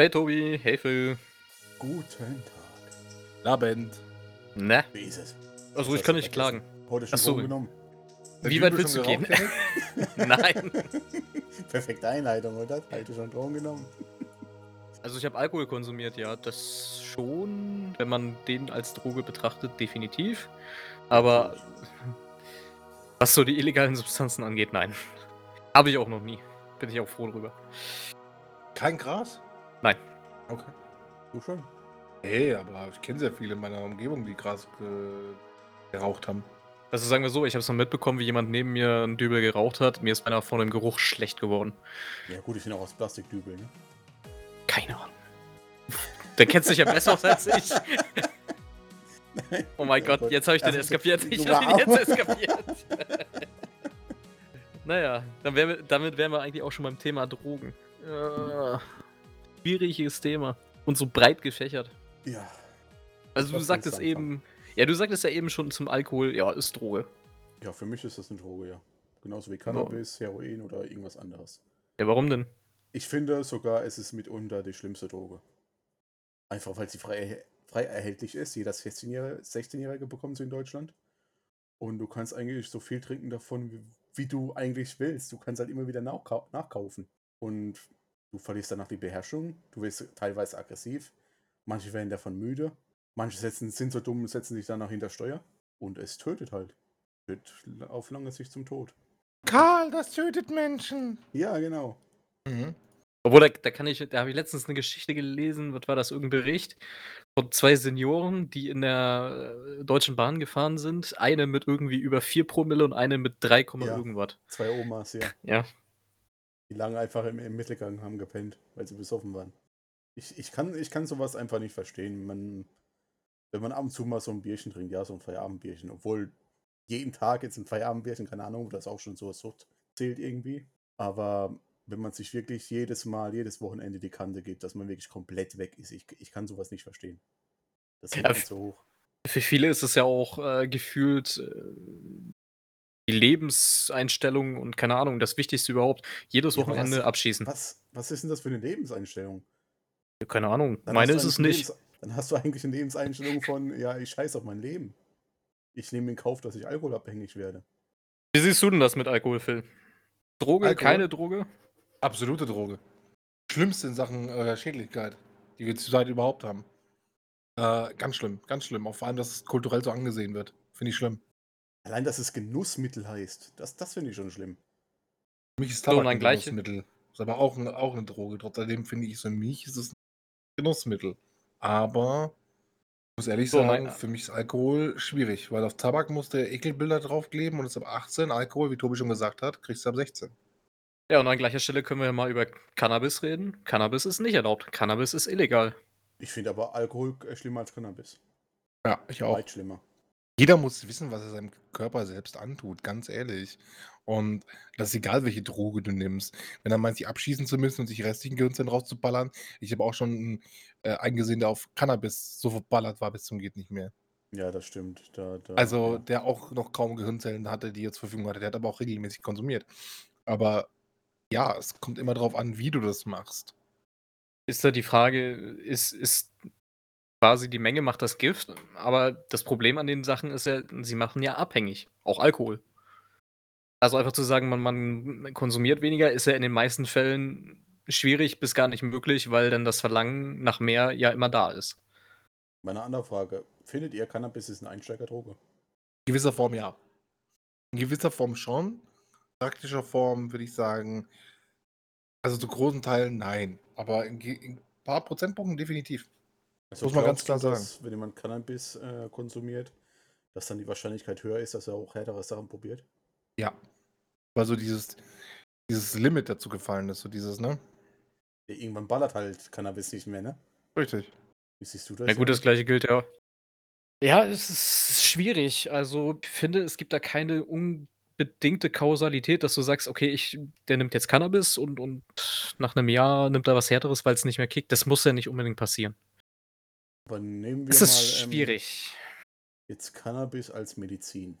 Hey Tobi, hey Phil. Guten Tag. Labend. Na, Wie ist es? also ich kann nicht klagen. Heute schon Ach so. Drogen genommen. Wie weit willst du gehen? Nein. Perfekte Einleitung, oder? Heute schon Drogen genommen. Also ich habe Alkohol konsumiert, ja, das schon, wenn man den als Droge betrachtet, definitiv. Aber was so die illegalen Substanzen angeht, nein. Habe ich auch noch nie. Bin ich auch froh drüber. Kein Gras? Nein. Okay. Du schon? Hey, aber ich kenne sehr viele in meiner Umgebung, die Gras ge geraucht haben. Also sagen wir so, ich habe es noch mitbekommen, wie jemand neben mir einen Dübel geraucht hat. Mir ist beinahe von dem Geruch schlecht geworden. Ja gut, ich bin auch aus Plastikdübel, ne? Keine Ahnung. Der kennt sich ja besser aus als ich. Oh mein Gott, jetzt habe ich den Also, eskapiert. Ich habe ihn jetzt eskapiert. naja, dann wär, wir- damit wären wir eigentlich auch schon beim Thema Drogen. Äh, schwieriges Thema. Und so breit gefächert. Ja. Also du sagtest eben. Ja, du sagtest ja eben schon zum Alkohol, ja, ist Droge. Ja, für mich ist das eine Droge, ja. Genauso wie Cannabis, Heroin oder irgendwas anderes. Ja, warum denn? Ich finde sogar, es ist mitunter die schlimmste Droge. Einfach weil sie frei, frei erhältlich ist. Jeder 16-Jährige 16 bekommt sie in Deutschland. Und du kannst eigentlich so viel trinken davon, wie, wie du eigentlich willst. Du kannst halt immer wieder nachkau nachkaufen. Und du verlierst danach die Beherrschung. Du wirst teilweise aggressiv. Manche werden davon müde. Manche setzen, sind so dumm, setzen sich danach hinter Steuer. Und es tötet halt. Führt auf lange Sicht zum Tod. Karl, das tötet Menschen. Ja, genau. Mhm. Obwohl, da, da kann ich, da habe ich letztens eine Geschichte gelesen, was war das, irgendein Bericht von zwei Senioren, die in der äh, Deutschen Bahn gefahren sind. Eine mit irgendwie über 4 Promille und eine mit 3, Ja. irgendwas. Zwei Omas, ja. Ja. Die lange einfach im, im Mittelgang haben gepennt, weil sie besoffen waren. Ich, ich, kann, ich kann sowas einfach nicht verstehen. Man, wenn man ab und zu mal so ein Bierchen trinkt, ja, so ein Feierabendbierchen, obwohl jeden Tag jetzt ein Feierabendbierchen, keine Ahnung, ob das auch schon so als Sucht zählt irgendwie. Aber wenn man sich wirklich jedes Mal, jedes Wochenende die Kante gibt, dass man wirklich komplett weg ist, ich, ich kann sowas nicht verstehen. Das ist Ja, viel zu hoch. Für viele ist es ja auch äh, gefühlt äh, die Lebenseinstellung und keine Ahnung, das Wichtigste überhaupt. Jedes Ja, Wochenende was- abschießen. Was, was ist denn das für eine Lebenseinstellung? Keine Ahnung. Dann Meine ist es nicht. Lebens- Dann hast du eigentlich eine Lebenseinstellung von, ja, ich scheiße auf mein Leben. Ich nehme in Kauf, dass ich alkoholabhängig werde. Wie siehst du denn das mit Alkohol, Phil? Droge, Alkohol? keine Droge? Absolute Droge. Schlimmste in Sachen äh, Schädlichkeit, die wir zurzeit überhaupt haben. Äh, ganz schlimm, ganz schlimm. Auch vor allem, dass es kulturell so angesehen wird. Finde ich schlimm. Allein, dass es Genussmittel heißt, das, das finde ich schon schlimm. Für mich ist So, Tabak dann ein gleiche- Genussmittel. Ist aber auch, ein, auch eine Droge. Trotzdem finde ich, für mich ist es ein Genussmittel. Aber ich muss ehrlich So, sagen, mein- für mich ist Alkohol schwierig, weil auf Tabak musst du Ekelbilder draufkleben und ist ab 18. Alkohol, wie Tobi schon gesagt hat, kriegst du ab 16. Ja, und an gleicher Stelle können wir ja mal über Cannabis reden. Cannabis ist nicht erlaubt. Cannabis ist illegal. Ich finde aber Alkohol äh, schlimmer als Cannabis. Ja, ich auch. Weit schlimmer. Jeder muss wissen, was er seinem Körper selbst antut, ganz ehrlich. Und das ist egal, welche Droge du nimmst. Wenn er meint, sich abschießen zu müssen und sich restlichen Gehirnzellen rauszuballern. Ich habe auch schon einen, äh, einen gesehen, der auf Cannabis so verballert war bis zum geht nicht mehr. Ja, das stimmt. Da, da, Also ja. der auch noch kaum Gehirnzellen hatte, die er zur Verfügung hatte. Der hat aber auch regelmäßig konsumiert. Aber ja, es kommt immer darauf an, wie du das machst. Ist da die Frage, ist, ist quasi die Menge macht das Gift, aber das Problem an den Sachen ist ja, sie machen ja abhängig. Auch Alkohol. Also einfach zu sagen, man, man konsumiert weniger, ist ja in den meisten Fällen schwierig bis gar nicht möglich, weil dann das Verlangen nach mehr ja immer da ist. Meine andere Frage: Findet ihr Cannabis ist eine Einsteigerdroge? In gewisser Form ja. In gewisser Form schon. Praktischer Form würde ich sagen, also zu großen Teilen nein. Aber in, in ein paar Prozentpunkten definitiv. Also Muss man ganz klar dass, wenn jemand Cannabis äh, konsumiert, dass dann die Wahrscheinlichkeit höher ist, dass er auch härtere Sachen probiert? Ja. Weil so dieses, dieses Limit dazu gefallen ist, so dieses, ne? Ja, irgendwann ballert halt Cannabis nicht mehr, ne? Richtig. Wie siehst du das? Ja gut, das gleiche gilt ja. Ja, es ist schwierig. Also ich finde, es gibt da keine unbedingte Kausalität, dass du sagst, okay, ich, der nimmt jetzt Cannabis und, und nach einem Jahr nimmt er was Härteres, weil es nicht mehr kickt. Das muss ja nicht unbedingt passieren. Aber nehmen wir Es mal ist ähm, schwierig. jetzt Cannabis als Medizin.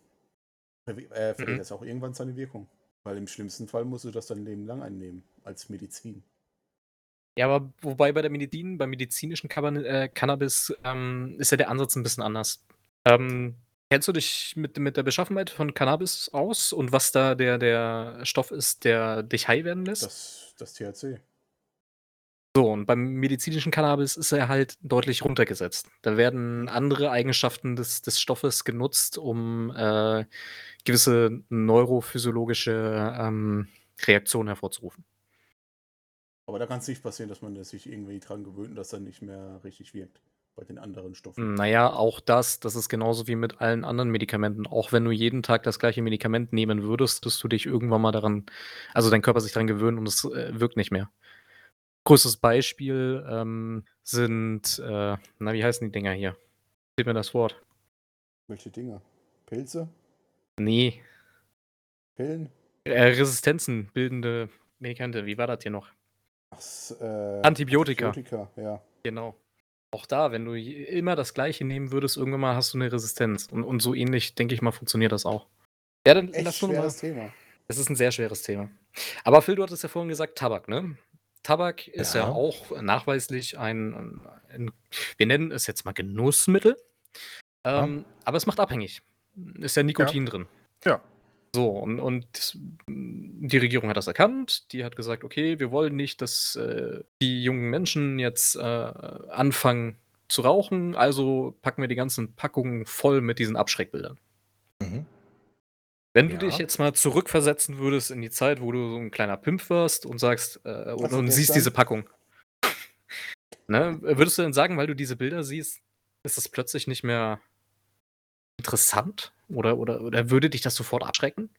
Äh, verliert Mhm. das auch irgendwann seine Wirkung? Weil im schlimmsten Fall musst du das dein Leben lang einnehmen, als Medizin. Ja, aber wobei bei der Medizin beim medizinischen Caban äh, Cannabis, ähm, ist ja der Ansatz 'n bisschen anders. Ähm, kennst du dich mit mit der Beschaffenheit von Cannabis aus und was da der der Stoff ist, der dich high werden lässt? Das das THC. So, und beim medizinischen Cannabis ist er halt deutlich runtergesetzt. Da werden andere Eigenschaften des des Stoffes genutzt, um, äh, gewisse neurophysiologische, ähm, Reaktionen hervorzurufen. Aber da kann's nicht passieren, dass man sich irgendwie dran gewöhnt und das dann nicht mehr richtig wirkt bei den anderen Stoffen. Na ja, auch das. Das ist genauso wie mit allen anderen Medikamenten. Auch wenn du jeden Tag das gleiche Medikament nehmen würdest, wirst du dich irgendwann mal daran also, dein Körper sich dran gewöhnen und es, äh, wirkt nicht mehr. Größtes Beispiel, ähm, sind, äh na, wie heißen die Dinger hier? Fehlt mir das Wort. Welche Dinger? Pilze? Ne. Pillen? Äh, Resistenzen bildende Medikamente. Wie war das hier noch? Ach äh, Antibiotika. Antibiotika, ja. Genau. Auch da, wenn du immer das Gleiche nehmen würdest, irgendwann mal hast du 'ne Resistenz. Und und so ähnlich, denke ich mal, funktioniert das auch. Ja, dann Echt lass uns mal schweres Thema. Es ist 'n sehr schweres Thema. Aber Phil, du hattest ja vorhin gesagt, Tabak, ne? Tabak ist ja Ja. auch nachweislich ein ein wir nennen es jetzt mal Genussmittel, Ja. ähm, aber es macht abhängig. Ist ja Nikotin drin. Ja. So, und und die Regierung hat das erkannt. Die hat gesagt: „Okay, wir wollen nicht, dass, äh, die jungen Menschen jetzt, äh, anfangen zu rauchen, also packen wir die ganzen Packungen voll mit diesen Abschreckbildern.“ Mhm. Wenn du Ja. dich jetzt mal zurückversetzen würdest in die Zeit, wo du so 'n kleiner Pimp warst und sagst, äh und und siehst gestern? diese Packung. Ne? Würdest du denn sagen, weil du diese Bilder siehst, ist das plötzlich nicht mehr interessant? Oder oder oder würde dich das sofort abschrecken?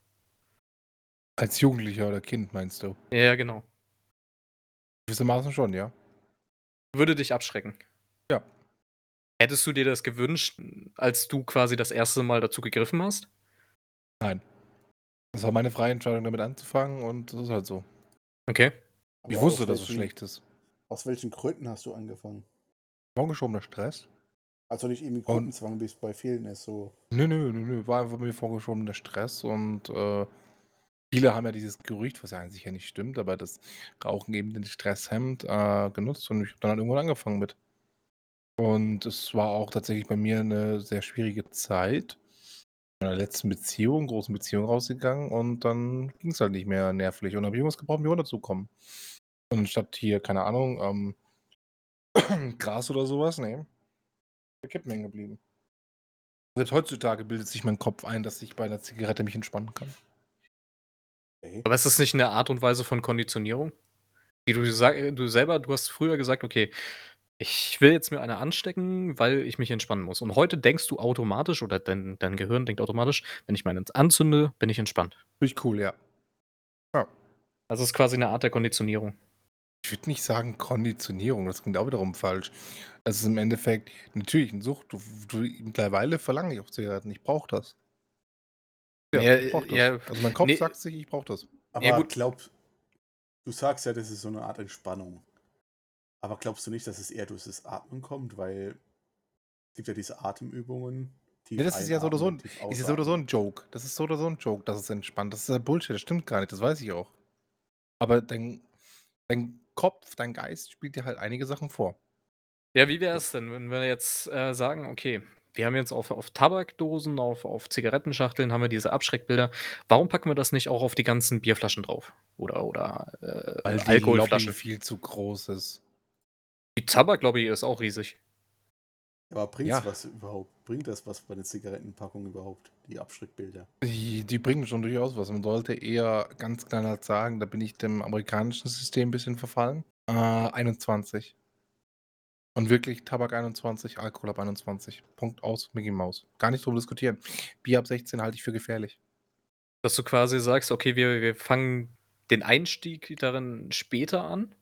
Als Jugendlicher oder Kind meinst du? Ja, genau. Gewissermaßen schon, ja. Würde dich abschrecken? Ja. Hättest du dir das gewünscht, als du quasi das 1. Mal dazu gegriffen hast? Nein. Das war meine freie Entscheidung, damit anzufangen und das ist halt so. Okay. Ich Aber wusste, aus dass es schlecht ist. aus welchen Gründen hast du angefangen? Vorgeschobener Stress. Also nicht irgendwie Gruppenzwang, wie's bei vielen ist, so Ne, ne, ne, ne, war einfach mir vorgeschobener Stress und, äh, viele haben ja dieses Gerücht, was ja an sich ja nicht stimmt, aber das Rauchen eben den Stress hemmt, äh, genutzt und ich habe dann halt irgendwann angefangen mit. Und es war auch tatsächlich bei mir 'ne sehr schwierige Zeit. In meiner letzten Beziehung großen Beziehung rausgegangen und dann ging's halt nicht mehr nervlich und dann habe ich irgendwas gebraucht, um hier runterzukommen. Und anstatt hier, keine Ahnung, ähm, Gras oder so was, ne, bei Kippen hängen geblieben. Selbst heutzutage bildet sich mein Kopf ein, dass ich bei 'ner Zigarette mich entspannen kann. Okay. Aber ist das nicht 'ne Art und Weise von Konditionierung? Wie du sag du selber du hast früher gesagt: „Okay, ich will jetzt mir eine anstecken, weil ich mich entspannen muss.“ Und heute denkst du automatisch oder dein dein Gehirn denkt automatisch: „Wenn ich meine anzünde, bin ich entspannt.“ Finde ich cool, ja. Ja. Also, ist quasi 'ne Art der Konditionierung. Ich würde nicht sagen Konditionierung, das klingt auch wiederum falsch. Es ist im Endeffekt natürlich 'ne Sucht. Du du mittlerweile verlange ich auch Zigaretten. Ich brauche das. Ja, Ja, ich brauche das. ja, Also, mein Kopf ne sagt sich: „Ich brauche das.“ Aber Ja, gut. glaub du sagst ja, das ist so 'ne Art Entspannung. Aber glaubst du nicht, dass es eher durch das Atmen kommt? Weil es gibt ja diese Atemübungen, Ja, tief das ist ja so oder so 'n einatmen, tief ist ja so oder so ausatmen. 'n Joke. Das ist so oder so 'n Joke, dass es entspannt. Das ist ja Bullshit, das stimmt gar nicht, das weiß ich auch. Aber dein dein Kopf, dein Geist spielt dir halt einige Sachen vor. Ja, wie wär's denn, wenn wir jetzt, äh, sagen: „Okay, wir haben jetzt auf auf Tabakdosen, auf auf Zigarettenschachteln haben wir diese Abschreckbilder. Warum packen wir das nicht auch auf die ganzen Bierflaschen drauf oder oder, äh, Weil die Lobby Alkoholflaschen?“ viel zu groß ist. Die Tabaklobby ist auch riesig. Aber bringt's Ja. was überhaupt? Bringt das was bei den Zigarettenpackungen überhaupt, die Abschreckbilder? Die die bringen schon durchaus was. Man sollte eher ganz knallhart sagen, da bin ich dem amerikanischen System 'n bisschen verfallen, äh, 21. Und wirklich Tabak 21, Alkohol ab 21. Punkt, aus, Micky Maus. Gar nicht drüber diskutieren. Bier ab 16 halte ich für gefährlich. Dass du quasi sagst: „Okay, wir wir fangen den Einstieg darin später an?“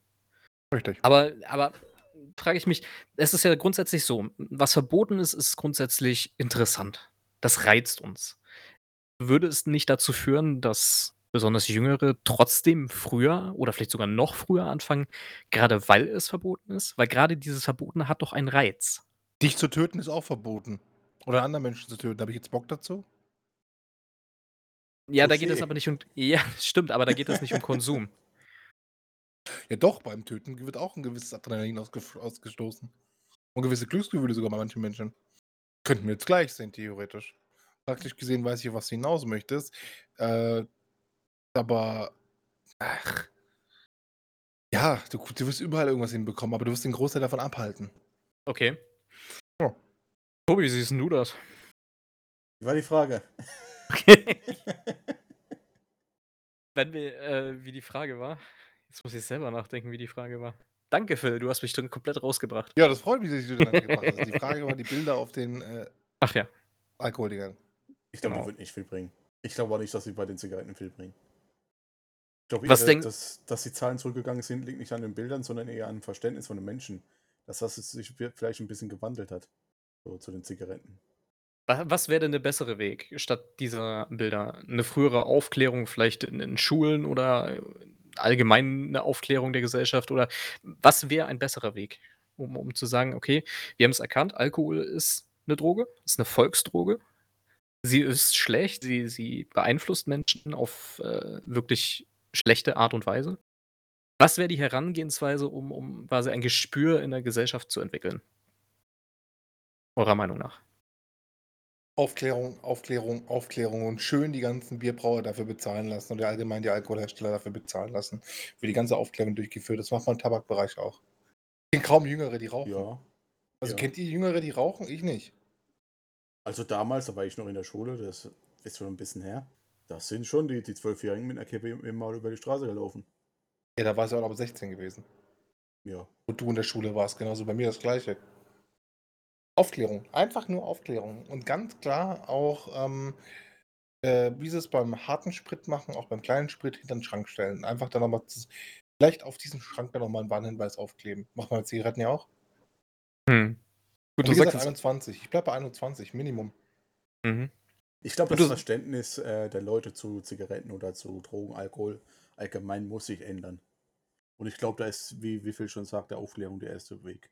Richtig. Aber aber frage ich mich es ist ja grundsätzlich so, was verboten ist, ist grundsätzlich interessant. Das reizt uns. Würde es nicht dazu führen, dass besonders Jüngere trotzdem früher oder vielleicht sogar noch früher anfangen, grade weil es verboten ist? Weil grade dieses Verbotene hat doch einen Reiz. Dich zu töten ist auch verboten. Oder andere Menschen zu töten. Habe ich jetzt Bock dazu? Ja, da geht es aber nicht um ja, stimmt, aber da geht es nicht um Konsum. Ja doch, beim Töten wird auch 'n gewisses Adrenalin ausgef ausgestoßen. Und gewisse Glücksgefühle sogar bei manchen Menschen. Könnten wir jetzt gleich sehen, theoretisch. Praktisch gesehen weiß ich, auf was du hinaus möchtest. Äh, aber ach. Ja, du du wirst überall irgendwas hinbekommen, aber du wirst den Großteil davon abhalten. Okay. Ja. Tobi, wie siehst du das? Wie war die Frage? Okay. Wenn wir äh, wie die Frage war jetzt muss ich selber nachdenken, wie die Frage war. Danke, Phil, du hast mich dann komplett rausgebracht. Ja, das freut mich, dass ich durcheinander gebracht hast. Die Frage war die Bilder auf den, äh Ach ja. Alkoholdingern. Ich glaube, die Genau. wird nicht viel bringen. Ich glaube auch nicht, dass sie bei den Zigaretten viel bringen. Ich glaube Was eher, dass, dass die Zahlen zurückgegangen sind, liegt nicht an den Bildern, sondern eher an dem Verständnis von den Menschen. Dass das es sich vielleicht ein bisschen gewandelt hat. So zu den Zigaretten. Wa was wäre denn der bessere Weg statt dieser Bilder? 'Ne frühere Aufklärung vielleicht in in Schulen oder äh, allgemein 'ne Aufklärung der Gesellschaft oder was wäre ein besserer Weg, um um zu sagen: „Okay, wir haben's erkannt, Alkohol ist 'ne Droge, ist 'ne Volksdroge. Sie ist schlecht, sie sie beeinflusst Menschen auf, äh, wirklich schlechte Art und Weise.“ Was wäre die Herangehensweise, um um quasi ein Gespür in der Gesellschaft zu entwickeln? Eurer Meinung nach? Aufklärung, Aufklärung, Aufklärung und schön die ganzen Bierbrauer dafür bezahlen lassen und allgemein die Alkoholhersteller dafür bezahlen lassen, für die ganze Aufklärung durchgeführt. Das macht man im Tabakbereich auch. Ich kenne kaum Jüngere, die rauchen. Ja. Also, ja. kennt ihr Jüngere, die rauchen? Ich nicht. Also damals, da war ich noch in der Schule, das ist schon ein bisschen her. Das sind schon die die Zwölfjährigen mit 'ner Kippe im Maul über die Straße gelaufen. Ja, da warst du auch noch 16 gewesen. Ja. Wo du in der Schule warst, genauso bei mir das Gleiche. Aufklärung, einfach nur Aufklärung und ganz klar auch, ähm, äh, wie sie's beim harten Sprit machen, auch beim kleinen Sprit hinter 'n Schrank stellen. Einfach dann noch mal z vielleicht auf diesen Schrank dann noch mal 'n Warnhinweis aufkleben. Macht man mit Zigaretten ja auch. Mhm. Gut, Und du wie sagst gesagt jetzt 21. Ich bleibe bei 21, Minimum. Mhm. Ich glaube, das Verständnis, äh, der Leute zu Zigaretten oder zu Drogen, Alkohol allgemein muss sich ändern. Und ich glaube, da ist, wie wie Phil schon sagte, Aufklärung der erste Weg.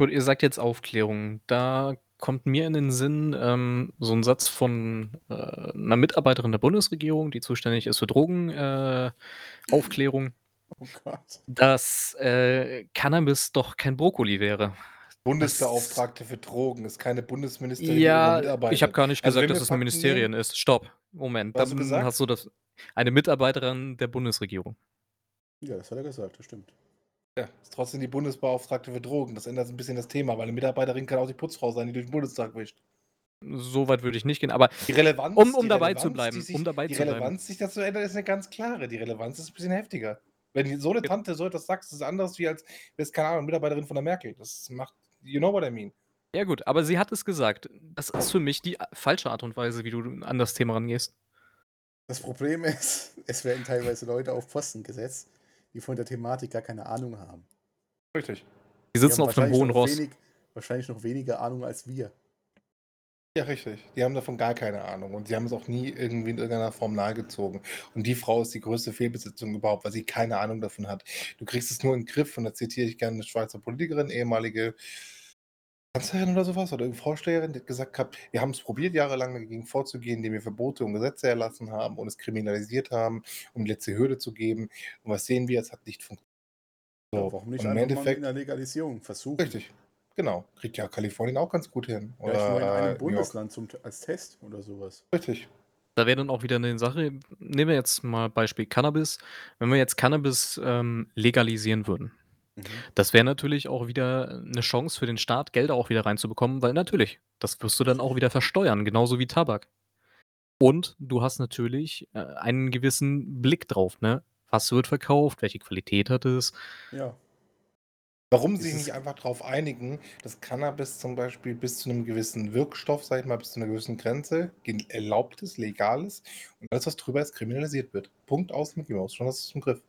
Gut, ihr sagt jetzt Aufklärung. Da kommt mir in den Sinn, ähm, so 'n Satz von, äh, 'ner Mitarbeiterin der Bundesregierung, die zuständig ist für Drogen äh, Oh dass, äh, Cannabis doch kein Brokkoli wäre. Bundesbeauftragte für Drogen ist keine Bundesministerin, Ja, ich habe gar nicht Also, gesagt, wenn dass es Fakten Ministerien nehmen ist. Stopp, Moment, Was hast du dann hast du das eine Mitarbeiterin der Bundesregierung. Ja, das hat er gesagt, das stimmt. Ja, ist trotzdem die Bundesbeauftragte für Drogen. Das ändert so 'n bisschen das Thema, weil 'ne Mitarbeiterin kann auch die Putzfrau sein, die durch den Bundestag wischt. So weit würde ich nicht gehen, aber Die Relevanz um um die dabei zu Relevanz, bleiben die sich um dabei die zu bleiben. Relevanz, sich das zu ändern, ist 'ne ganz klare. Die Relevanz ist 'n bisschen heftiger. Wenn so 'ne Tante so etwas sagt, ist es anders, wie als wär's, keine Ahnung, Mitarbeiterin von der Merkel. Das macht you know what I mean. Ja gut, aber sie hat es gesagt. Das ist für mich die falsche Art und Weise, wie du an das Thema rangehst. Das Problem ist, es werden teilweise Leute auf Posten gesetzt, die von der Thematik gar keine Ahnung haben. Richtig. Die Die sitzen haben auf 'nem wahrscheinlich hohen Ross. wenig wahrscheinlich noch weniger Ahnung als wir. Ja, richtig. Die haben davon gar keine Ahnung und sie haben es auch nie irgendwie in irgendeiner Form nahegezogen. Und die Frau ist die größte Fehlbesetzung überhaupt, weil sie keine Ahnung davon hat. Du kriegst es nur in 'n Griff und da zitiere ich gerne 'ne Schweizer Politikerin, ehemalige Kanzlerin oder so was oder irgend Vorsteherin, die hat gesagt gehabt: „Wir haben's probiert, jahrelang dagegen vorzugehen, indem wir Verbote und Gesetze erlassen haben und es kriminalisiert haben, um die letzte Hürde zu geben. Und was sehen wir? Es hat nicht funktioniert.“ Ja, So, warum nicht und im einfach mal mit Endeffekt 'ner Legalisierung versuchen? Richtig, genau. Kriegt ja Kalifornien auch ganz gut hin Vielleicht nur in oder, einem äh, New York. Bundesland zum T als Test oder so was. Richtig. Da wäre dann auch wieder 'ne Sache nehmen wir jetzt mal Beispiel Cannabis. Wenn wir jetzt Cannabis, ähm, legalisieren würden, Mhm. das wäre natürlich auch wieder 'ne Chance für den Staat, Gelder auch wieder reinzubekommen, weil natürlich, das wirst du dann auch wieder versteuern, genauso wie Tabak. Und du hast natürlich, äh, einen gewissen Blick drauf, ne? Was wird verkauft? Welche Qualität hat es? Ja. Warum Ist sich es nicht einfach drauf einigen, dass Cannabis zum Beispiel bis zu 'nem gewissen Wirkstoff, sage ich mal, bis zu 'ner gewissen Grenze erlaubt ist, legal ist und alles, was drüber ist, kriminalisiert wird. Punkt, aus, Mickey Maus. Schon hast du's im Griff.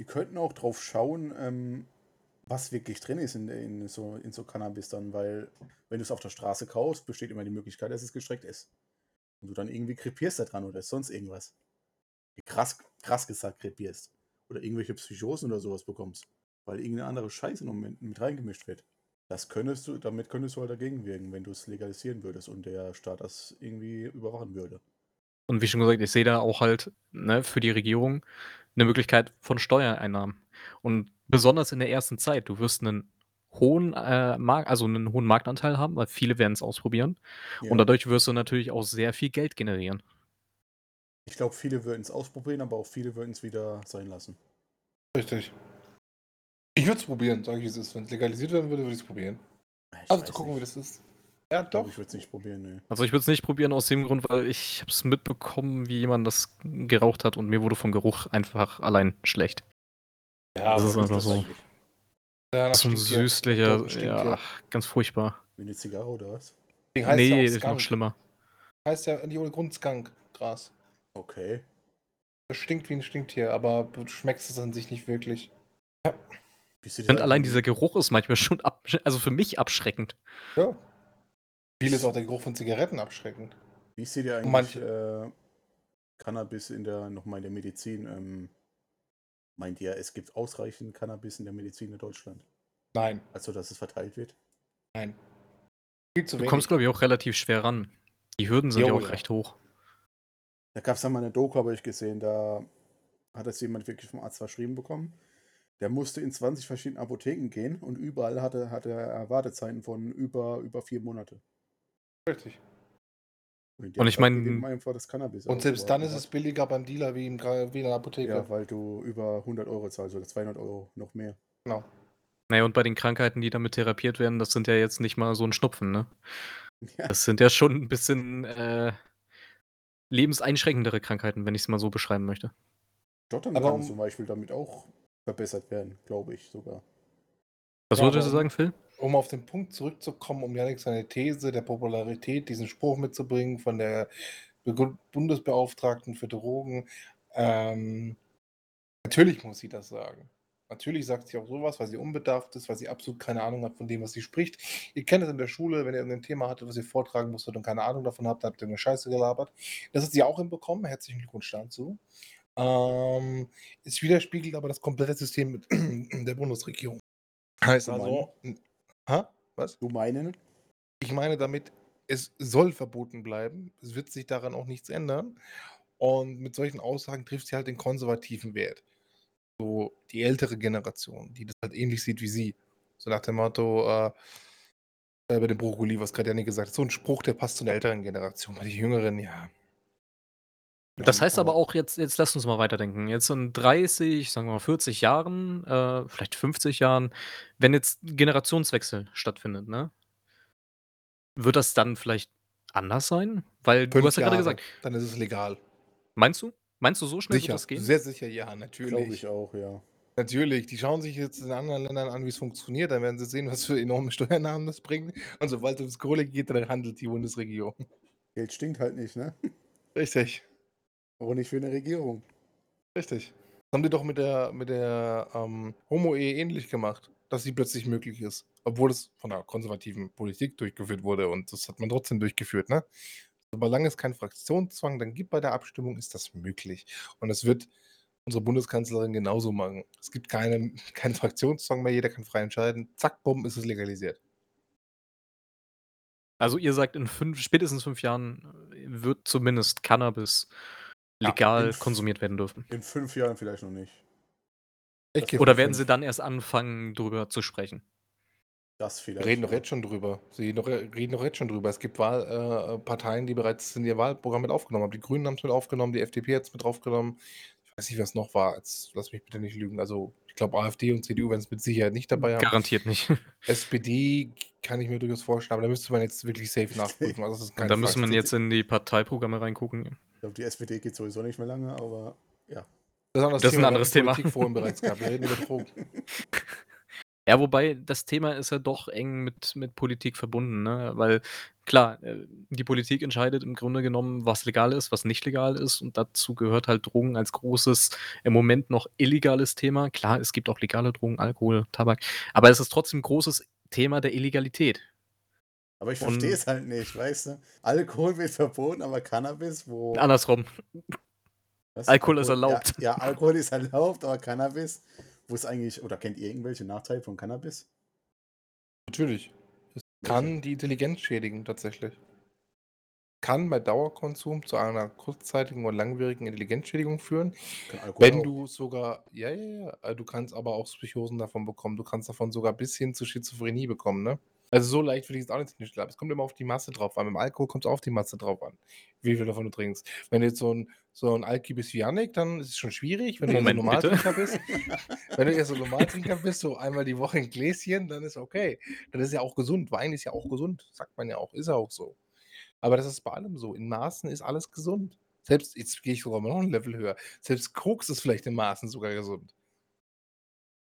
Die könnten auch drauf schauen, ähm, was wirklich drin ist in in so in so Cannabis dann, weil wenn du's auf der Straße kaufst, besteht immer die Möglichkeit, dass es gestreckt ist. Und du dann irgendwie krepierst da dran oder sonst irgendwas. Krass krass gesagt krepierst. Oder irgendwelche Psychosen oder so was bekommst, weil irgend 'ne andere Scheiße noch mit mit reingemischt wird. Das könntest du damit könntest du halt dagegen wirken, wenn du's legalisieren würdest und der Staat das irgendwie überwachen würde. Und wie schon gesagt, ich sehe da auch halt, ne, für die Regierung 'ne Möglichkeit von Steuereinnahmen. Und besonders in der ersten Zeit, du wirst 'nen hohen, äh, Mar also 'nen hohen Marktanteil haben, weil viele werden's ausprobieren. Und Ja. dadurch wirst du natürlich auch sehr viel Geld generieren. Ich glaube, viele würden's ausprobieren, aber auch viele würden's wieder sein lassen. Richtig. Ich würde es probieren, sage ich, wie es ist. Wenn es legalisiert werden würde, würde ich es probieren. Ich Also zu gucken, wie nicht. das ist. Ja, doch. ich würde es nicht probieren, ne. Also, ich würde es nicht probieren aus dem Grund, weil ich habe es mitbekommen, wie jemand das geraucht hat und mir wurde vom Geruch einfach allein schlecht. Ja, Das ist einfach das so. Ja, nach So 'n Stinktier. süßlicher Stinktier. ja, ganz furchtbar. Wie 'ne Zigarre oder was? Heißt ja Ne, auch ist noch schlimmer. Heißt ja nicht ohne Grund Skunk, Gras. Okay. Das stinkt wie 'n Stinktier, aber du schmeckst es an sich nicht wirklich. Ja. Wie sieht Ich finde allein dieser Geruch ist manchmal schon absch also für mich abschreckend. Ja. Viel ist auch der Geruch von Zigaretten abschreckend. Wie ihr Und eigentlich, manche äh, Cannabis in der noch mal in der Medizin? Ähm, meint ihr, es gibt ausreichend Cannabis in der Medizin in Deutschland? Nein. Also, dass es verteilt wird? Nein. Viel zu Du wenig. kommst, glaube ich, auch relativ schwer ran. Die Hürden sind ja auch ja. recht hoch. Da gab's dann mal 'ne Doku, habe ich gesehen, da hat das jemand wirklich vom Arzt verschrieben bekommen. Der musste in 20 verschiedene Apotheken gehen und überall hatte hatte er Wartezeiten von über über 4 Monate. Richtig. Und ich meine einfach das Cannabis Und selbst dann ist es billiger beim Dealer wie im wie in der Apotheke. ja, weil du über 100 € zahlst oder 200 € noch mehr. Genau. Na ja, und bei den Krankheiten, die damit therapiert werden, das sind ja jetzt nicht mal so 'n Schnupfen, ne? Ja. Das sind ja schon 'n bisschen, äh, lebenseinschränkendere Krankheiten, wenn ich's mal so beschreiben möchte. Stottern Aber kann um zum Beispiel damit auch verbessert werden, glaube ich sogar. Was Ja, aber du sagen, Phil? Um auf den Punkt zurückzukommen, um Jannik seine These der Popularität, diesen Spruch mitzubringen von der Bundesbeauftragten für Drogen. Ähm, natürlich muss sie das sagen. Natürlich sagt sie auch so was, weil sie unbedarft ist, weil sie absolut keine Ahnung hat von dem, was sie spricht. Ihr kennt es in der Schule, wenn ihr irgendein Thema hattet, was ihr vortragen musstet und keine Ahnung davon habt, dann habt ihr 'ne Scheiße gelabert. Das hat sie auch hinbekommen. Herzlichen Glückwunsch dazu. Ähm, es widerspiegelt aber das komplette System mit der Bundesregierung. Heißt also hä? Was? Du meinen? Ich meine damit, es soll verboten bleiben. Es wird sich daran auch nichts ändern. Und mit solchen Aussagen trifft sie halt den konservativen Wert. So die ältere Generation, die das halt ähnlich sieht wie sie. So nach dem Motto, äh äh, bei dem Brokkoli, was grad Jannik gesagt hat, so 'n Spruch, der passt zu 'ner älteren Generation. Bei den Jüngeren, ja. Das heißt aber auch jetzt jetzt lass uns mal weiterdenken. Jetzt in 30, sagen wir mal 40 Jahren, äh, vielleicht 50 Jahren, wenn jetzt 'n Generationswechsel stattfindet, ne? Wird das dann vielleicht anders sein? Weil du 5 hast ja grade Jahre, gesagt dann ist es legal. Meinst du? Meinst du, so schnell wird Sicher, das gehen? sehr sicher, ja, Glaube natürlich. ich auch, ja. Natürlich, die schauen sich jetzt in anderen Ländern an, wie's funktioniert. Dann werden sie sehen, was für enorme Steuereinnahmen das bringt. Und sobald es ums Kohle geht, dann handelt die Bundesregierung. Geld stinkt halt nicht, ne? Richtig. Auch nicht für 'ne Regierung. Richtig. Das haben die doch mit der mit der, ähm, Homo-Ehe ähnlich gemacht, dass sie plötzlich möglich ist, obwohl es von 'ner konservativen Politik durchgeführt wurde und das hat man trotzdem durchgeführt, ne? Solange es keinen Fraktionszwang dann gibt bei der Abstimmung, ist das möglich. Und das wird unsere Bundeskanzlerin genauso machen. Es gibt keinen keinen Fraktionszwang mehr, jeder kann frei entscheiden. Zack, bumm, ist es legalisiert. Also, ihr sagt, in 5 spätestens 5 Jahren, wird zumindest Cannabis legal f konsumiert werden dürfen. In 5 Jahren vielleicht noch nicht. Oder werden 5. sie dann erst anfangen, drüber zu sprechen? Das Wir vielleicht, reden doch ja. jetzt schon drüber. Sie doch reden doch jetzt schon drüber. Es gibt Wahl äh, Parteien, die bereits in ihr Wahlprogramm mit aufgenommen haben. Die Grünen haben's mit aufgenommen, die FDP hat's mit draufgenommen. Ich weiß nicht, was noch war. Jetzt lass mich bitte nicht lügen. Also, ich glaube, AfD und CDU werden's mit Sicherheit nicht dabei haben. Garantiert nicht. SPD kann ich mir durchaus vorstellen, aber da müsste man jetzt wirklich safe nachprüfen. Also, das ist Und keine da müsste man jetzt in die Parteiprogramme reingucken. Ich glaube, die SPD geht sowieso nicht mehr lange, aber ja. Das ist ein anderes Das ist 'n Thema. Wir anderes Thema. Politik vorhin bereits gehabt. Wir reden über Drogen. Ja, wobei das Thema ist ja doch eng mit mit Politik verbunden, ne? Weil klar, äh, die Politik entscheidet im Grunde genommen, was legal ist, was nicht legal ist und dazu gehört halt Drogen als großes, im Moment noch illegales Thema. Klar, es gibt auch legale Drogen, Alkohol, Tabak, aber es ist trotzdem 'n großes Thema der Illegalität. Aber ich verstehe es halt nicht, weißt du? Alkohol wird verboten, aber Cannabis, wo andersrum. Was? Alkohol ist Alkohol ja, erlaubt. ja, Alkohol ist erlaubt, aber Cannabis, wo ist eigentlich oder kennt ihr irgendwelche Nachteile von Cannabis? Natürlich. Kann die Intelligenz schädigen, tatsächlich. kann bei Dauerkonsum zu einer kurzzeitigen oder langwierigen Intelligenzschädigung führen. Kann Alkohol Wenn auch. du sogar ja, ja, ja, du kannst aber auch Psychosen davon bekommen. Du kannst davon sogar bis hin zu Schizophrenie bekommen, ne? Also, so leicht will ich es auch nicht hinstellen. Es kommt immer auf die Masse drauf an. Beim Alkohol kommt es auf die Masse drauf an, wie viel davon du trinkst. Wenn du jetzt so 'n so 'n Alki bist wie Jannik, dann ist es schon schwierig. Wenn du eher so 'n Moment, bitte. Normaltrinker bist wenn du eher so Normaltrinker bist, so einmal die Woche 'n Gläschen, dann ist okay. Dann ist ja auch gesund. Wein ist ja auch gesund, sagt man ja auch, ist ja auch so. Aber das ist bei allem so. In Maßen ist alles gesund. Selbst jetzt gehe ich sogar mal noch 'n Level höher. Selbst Koks ist vielleicht in Maßen sogar gesund.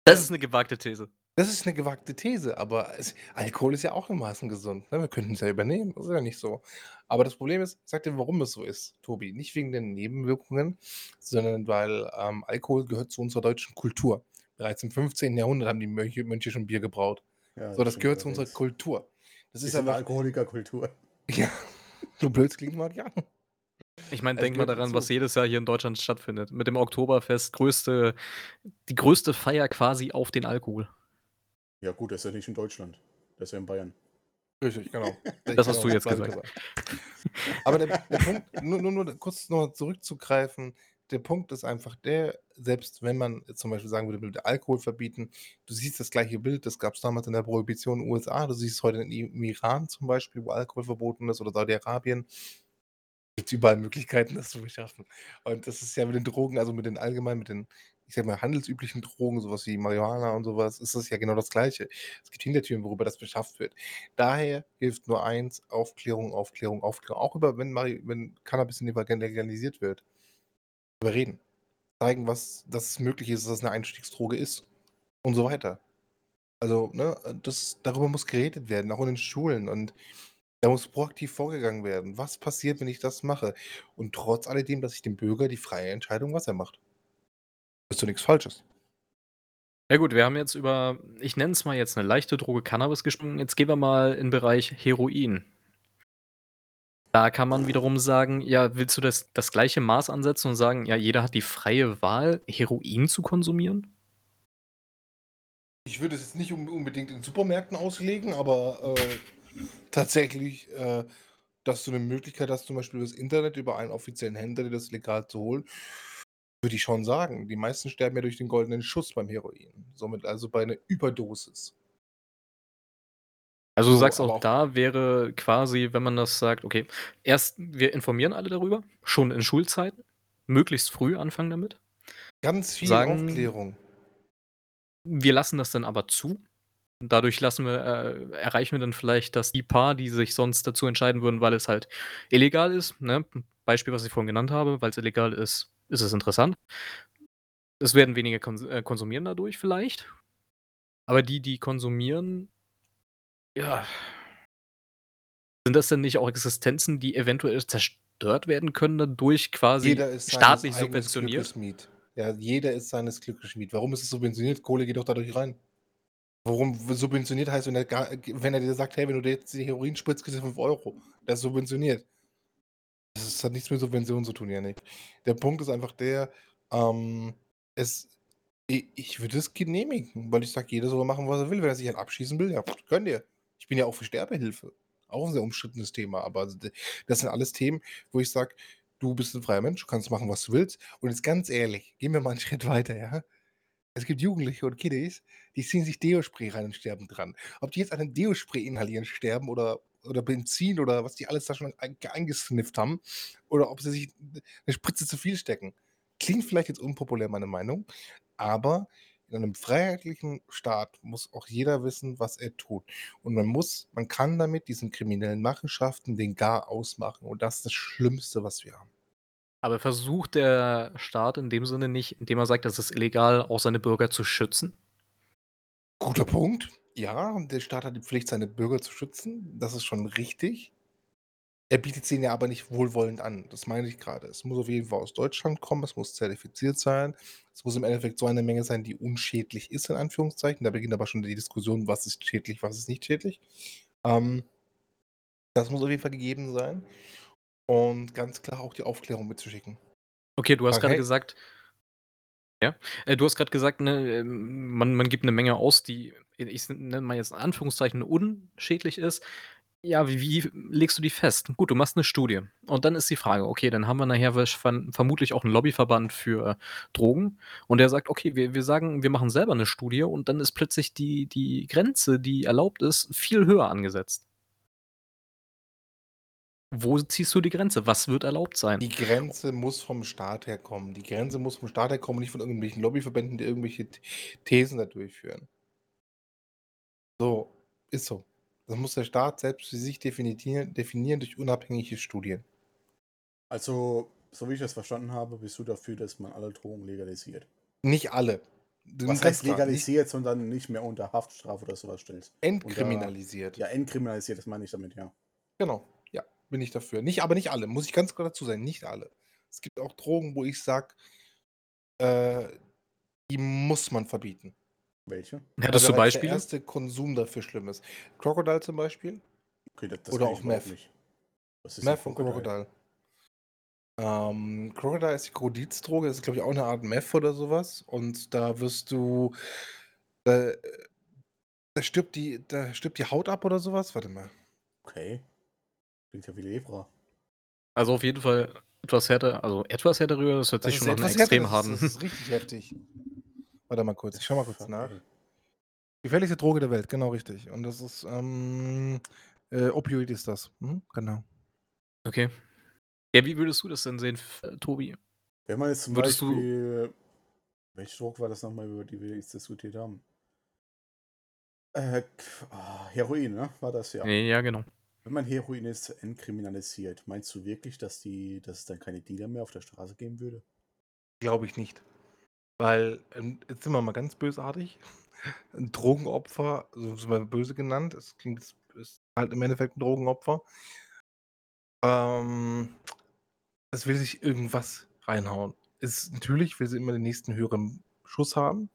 Das ist 'ne gewagte These. Das ist 'ne gewagte These, aber es Alkohol ist ja auch in Maßen gesund, ne? Wir könnten's ja übernehmen, ist ja nicht so. Aber das Problem ist, sage dir, warum es so ist, Tobi. Nicht wegen den Nebenwirkungen, sondern weil, ähm, Alkohol gehört zu unserer deutschen Kultur. Bereits im 15. Jahrhundert haben die Mönche Mönche schon Bier gebraut. Ja, So, das stimmt gehört zu unserer allerdings. Kultur. Das ist 'ne einfach Alkoholikerkultur. ja, so blöd es klingen mag, ja. Ich meine, Es denk mal gehört daran, was dazu. jedes Jahr hier in Deutschland stattfindet. Mit dem Oktoberfest, größte die größte Feier quasi auf den Alkohol. Ja gut, das ist ja nicht in Deutschland. Das ist ja in Bayern. Richtig, genau. Das hast Genau, du jetzt das ich gesagt. Aber der der Punkt nur nur nur kurz noch zurückzugreifen, der Punkt ist einfach der, selbst wenn man zum Beispiel sagen würde, würde Alkohol verbieten, du siehst das gleiche Bild, das gab's damals in der Prohibition in den USA, du siehst es heute im Iran zum Beispiel, wo Alkohol verboten ist oder Saudi-Arabien. Gibt's überall Möglichkeiten, das zu beschaffen. Und das ist ja mit den Drogen, also mit den allgemein mit den, ich sage mal, handelsüblichen Drogen, so was wie Marihuana und so was, ist das ja genau das Gleiche. Es gibt Hintertüren, worüber das beschafft wird. Daher hilft nur eins: Aufklärung, Aufklärung, Aufklärung. Auch über wenn Mari wenn Cannabis legal legalisiert wird. Drüber reden. Zeigen, was dass es möglich ist, dass es 'ne Einstiegsdroge ist und so weiter. Also, ne, das darüber muss geredet werden, auch in den Schulen und da muss proaktiv vorgegangen werden. Was passiert, wenn ich das mache? Und trotz alledem lasse ich dem Bürger die freie Entscheidung, was er macht. Ist doch nix Falsches. Ja gut, wir haben jetzt über, ich nenne es mal jetzt 'ne leichte Droge Cannabis gesprochen. Jetzt gehen wir mal in Bereich Heroin. Da kann man wiederum sagen, ja, willst du das das gleiche Maß ansetzen und sagen, ja, jeder hat die freie Wahl, Heroin zu konsumieren? Ich würde es jetzt nicht un unbedingt in Supermärkten auslegen, aber, äh, tatsächlich, äh, dass du 'ne Möglichkeit hast, zum Beispiel übers Internet über einen offiziellen Händler dir das legal zu holen, würde ich schon sagen. Die meisten sterben ja durch den goldenen Schuss beim Heroin, somit also bei 'ner Überdosis. Also, du So, sagst aber auch auch da wäre quasi, wenn man das sagt, okay, erst wir informieren alle darüber, schon in Schulzeiten, möglichst früh anfangen damit. Ganz viel Sagen Aufklärung. wir lassen das dann aber zu. Dadurch lassen wir äh, erreichen wir dann vielleicht, dass die paar, die sich sonst dazu entscheiden würden, weil es halt illegal ist, ne? Beispiel, was ich vorhin genannt habe, weil's illegal ist, ist es interessant. Es werden weniger kons äh, konsumieren dadurch vielleicht. Aber die, die konsumieren ja sind das denn nicht auch Existenzen, die eventuell zerstört werden können dadurch quasi staatlich subventioniert? Ja, jeder ist seines Glückes Schmied. Warum ist es subventioniert? Kohle geht doch dadurch rein. Warum subventioniert heißt, wenn er gar wenn er dir sagt: „Hey, wenn du dir jetzt die Heroin spritzt, kriegst du 5 €." Das ist subventioniert. Das hat nichts mit Subvention zu tun, Jannik. Der Punkt ist einfach der, ähm, es ich würde es genehmigen, weil ich sage, jeder soll machen, was er will. Wenn er sich halt abschießen will, ja, gönn dir. Ich bin ja auch für Sterbehilfe. Auch 'n sehr umstrittenes Thema, aber das sind alles Themen, wo ich sage: „Du bist 'n freier Mensch, du kannst machen, was du willst." Und jetzt ganz ehrlich, gehen wir mal 'n Schritt weiter, ja? Es gibt Jugendliche und Kiddies, die ziehen sich Deo-Spray rein und sterben dran. Ob die jetzt an 'nem Deo-Spray inhalieren sterben oder oder Benzin oder was die alles da schon ein eingesnifft haben oder ob sie sich 'ne Spritze zu viel stecken. Klingt vielleicht jetzt unpopulär, meine Meinung, aber in einem freiheitlichen Staat muss auch jeder wissen, was er tut. Und man muss man kann damit diesen kriminellen Machenschaften den Garaus machen und das ist das Schlimmste, was wir haben. Aber versucht der Staat in dem Sinne nicht, indem er sagt, das ist illegal, auch seine Bürger zu schützen? Guter Punkt. Ja, der Staat hat die Pflicht, seine Bürger zu schützen. Das ist schon richtig. Er bietet sie ihnen ja aber nicht wohlwollend an. Das meine ich grade. Es muss auf jeden Fall aus Deutschland kommen, es muss zertifiziert sein. Es muss im Endeffekt so eine Menge sein, die unschädlich ist in Anführungszeichen. Da beginnt aber schon die Diskussion, was ist schädlich, was ist nicht schädlich. Ähm das muss auf jeden Fall gegeben sein und ganz klar auch die Aufklärung mitzuschicken. Okay, du hast „Hey" gesagt ja? Äh, du hast grad gesagt, ne, ähm, man man gibt 'ne Menge aus, die, ich s nenne mal jetzt in Anführungszeichen unschädlich ist. Ja, wie wie legst du die fest? Gut, du machst 'ne Studie und dann ist die Frage, okay, dann haben wir nachher vermutlich auch 'n Lobbyverband für Drogen und der sagt: „Okay, wir wir sagen, wir machen selber 'ne Studie“ und dann ist plötzlich die die Grenze, die erlaubt ist, viel höher angesetzt. Wo ziehst du die Grenze? Was wird erlaubt sein? Die Grenze muss vom Staat herkommen. Die Grenze muss vom Staat herkommen, nicht von irgendwelchen Lobbyverbänden, die irgendwelche Thesen da durchführen. So, ist so. Das muss der Staat selbst für sich definitieren definieren durch unabhängige Studien. Also, so wie ich das verstanden habe, bist du dafür, dass man alle Drogen legalisiert? Nicht alle. Was heißt legalisiert, nicht sondern nicht mehr unter Haftstrafe oder so was stellst? Entkriminalisiert. Unter, ja, entkriminalisiert, das meine ich damit, ja. Genau, bin ich dafür. Nicht aber nicht alle, muss ich ganz klar dazu sagen, nicht alle. Es gibt auch Drogen, wo ich sage, äh, die muss man verbieten. Welche? Hättest du der Beispiele? erste Konsum dafür schlimm ist. Crocodile zum Beispiel Okay, das das oder auch Meth. nicht. Was ist Meth und Crocodile. Ähm, Crocodile ist die Krokodilsdroge, das ist, glaube ich, auch eine Art Meth oder sowas. Und da wirst du da da stirbt die da stirbt die Haut ab oder sowas. Warte mal. Okay. Klingt ja wie Lepra. Also, auf jeden Fall etwas härter also, etwas härter das hört Das sich schon nach extrem härter, das ist harten das ist richtig heftig. Warte mal kurz, ich schaue mal kurz nach. Gefährlichste Droge der Welt, genau richtig. Und das ist, ähm, äh, Opioid ist das. Mhm, genau. Okay. Ja, wie würdest du das denn sehen, äh, Tobi? Wenn man jetzt zum Würdest du Beispiel welche Droge war das noch mal, über die wir jetzt diskutiert haben? Äh, ah, Heroin, ne? War das ja. Ja, genau. Wenn man Heroin jetzt entkriminalisiert, meinst du wirklich, dass die dass es dann keine Dealer mehr auf der Straße geben würde? Glaube ich nicht. Weil, ähm, jetzt sind wir mal ganz bösartig. 'N Drogenopfer, so ist mal böse genannt, es klingt ist ist halt im Endeffekt 'n Drogenopfer. Ähm, es will sich irgendwas reinhauen. Es natürlich will sie immer den nächsten höheren Schuss haben,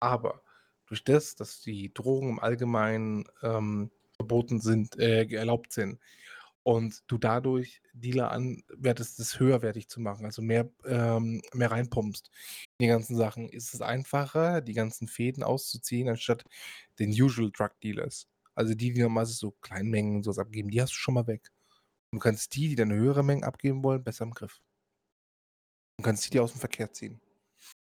aber durch das, dass die Drogen im Allgemeinen, ähm, verboten sind äh, erlaubt sind und du dadurch Dealer anwertest, das höherwertig zu machen, also mehr ähm, mehr reinpumpst in die ganzen Sachen, ist es einfacher, die ganzen Fäden auszuziehen, anstatt den Usual Drug Dealers. Also die, die normalerweise so Kleinmengen und so was abgeben, die hast du schon mal weg. Du kannst die, die dann höhere Mengen abgeben wollen, besser im Griff. Du kannst die, die aus'm Verkehr ziehen.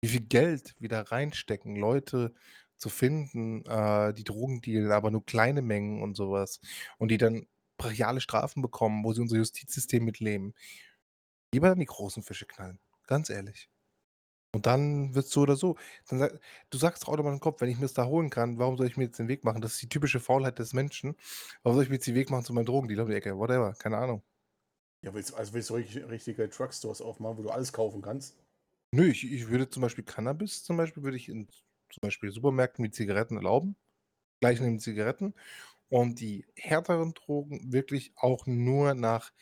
Wie viel Geld wir da reinstecken, Leute zu finden, äh, die Drogen dealen, aber nur kleine Mengen und so was und die dann brachiale Strafen bekommen, wo sie unser Justizsystem mit lähmen. Lieber dann die großen Fische knallen, ganz ehrlich. Und dann wird's so oder so dann du sagst doch automatisch im Kopf: „Wenn ich mir's da holen kann, warum soll ich mir jetzt den Weg machen?“ Das ist die typische Faulheit des Menschen. „Warum soll ich mir jetzt den Weg machen zu meinem Drogendealer um die Ecke?“ Whatever, keine Ahnung. Ja, willst also willst du richtig richtige Drugstores aufmachen, wo du alles kaufen kannst? Nö, ich ich würde zum Beispiel Cannabis zum Beispiel würde ich in zum Beispiel Supermärkten wie Zigaretten erlauben, gleich neben Zigaretten und die härteren Drogen wirklich auch nur nach